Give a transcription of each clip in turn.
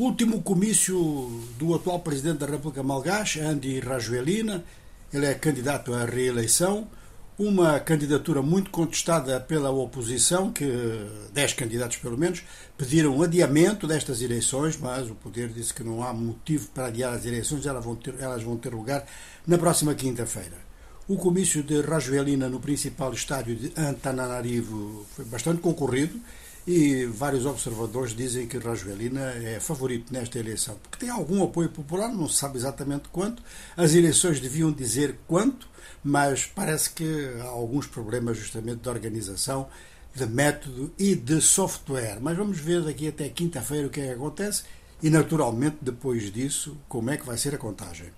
Último comício do atual presidente da República Malgache, Andy Rajoelina. Ele é candidato à reeleição. Uma candidatura muito contestada pela oposição, que dez candidatos pelo menos pediram um adiamento destas eleições, mas o poder disse que não há motivo para adiar as eleições, elas vão ter, elas vão ter lugar na próxima quinta-feira. O comício de Rajoelina no principal estádio de Antananarivo foi bastante concorrido e vários observadores dizem que Rajoelina é favorito nesta eleição, porque tem algum apoio popular, não se sabe exatamente quanto. As eleições deviam dizer quanto, mas parece que há alguns problemas justamente de organização, de método e de software. Mas vamos ver daqui até quinta-feira o que é que acontece e, naturalmente, depois disso, como é que vai ser a contagem.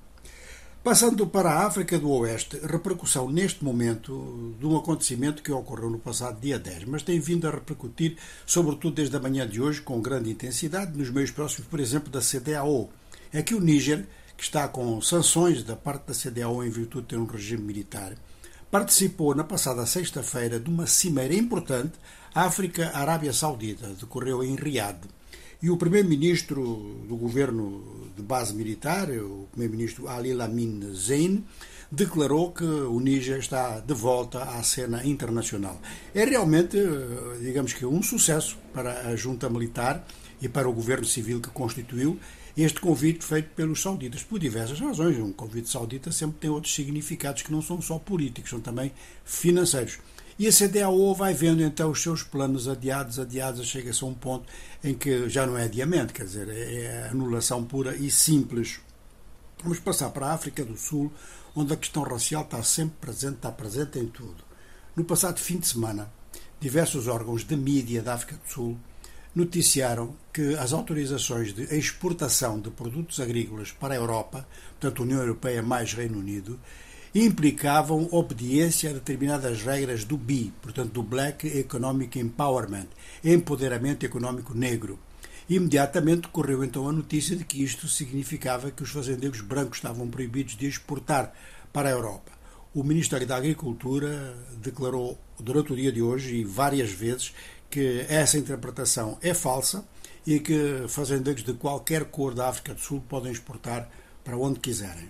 Passando para a África do Oeste, repercussão neste momento de um acontecimento que ocorreu no passado dia 10, mas tem vindo a repercutir, sobretudo desde a manhã de hoje, com grande intensidade, nos meios próximos, por exemplo, da CDAO. É que o Níger, que está com sanções da parte da CDAO em virtude de ter um regime militar, participou na passada sexta-feira de uma cimeira importante África-Arábia Saudita, decorreu em Riad e o primeiro-ministro do governo de base militar, o primeiro-ministro Ali Lamin Zein, declarou que o Níger está de volta à cena internacional. É realmente, digamos que, um sucesso para a junta militar e para o governo civil que constituiu este convite feito pelos sauditas, por diversas razões. Um convite saudita sempre tem outros significados que não são só políticos, são também financeiros. E a CDAO vai vendo então os seus planos adiados, adiados, chega-se a um ponto em que já não é adiamento, quer dizer, é, é anulação pura e simples. Vamos passar para a África do Sul, onde a questão racial está sempre presente, está presente em tudo. No passado fim de semana, diversos órgãos de mídia da África do Sul noticiaram que as autorizações de exportação de produtos agrícolas para a Europa, portanto União Europeia mais Reino Unido, implicavam obediência a determinadas regras do BI, portanto do Black Economic Empowerment, empoderamento económico negro. Imediatamente correu então a notícia de que isto significava que os fazendeiros brancos estavam proibidos de exportar para a Europa. O Ministério da Agricultura declarou durante o dia de hoje e várias vezes que essa interpretação é falsa e que fazendeiros de qualquer cor da África do Sul podem exportar para onde quiserem.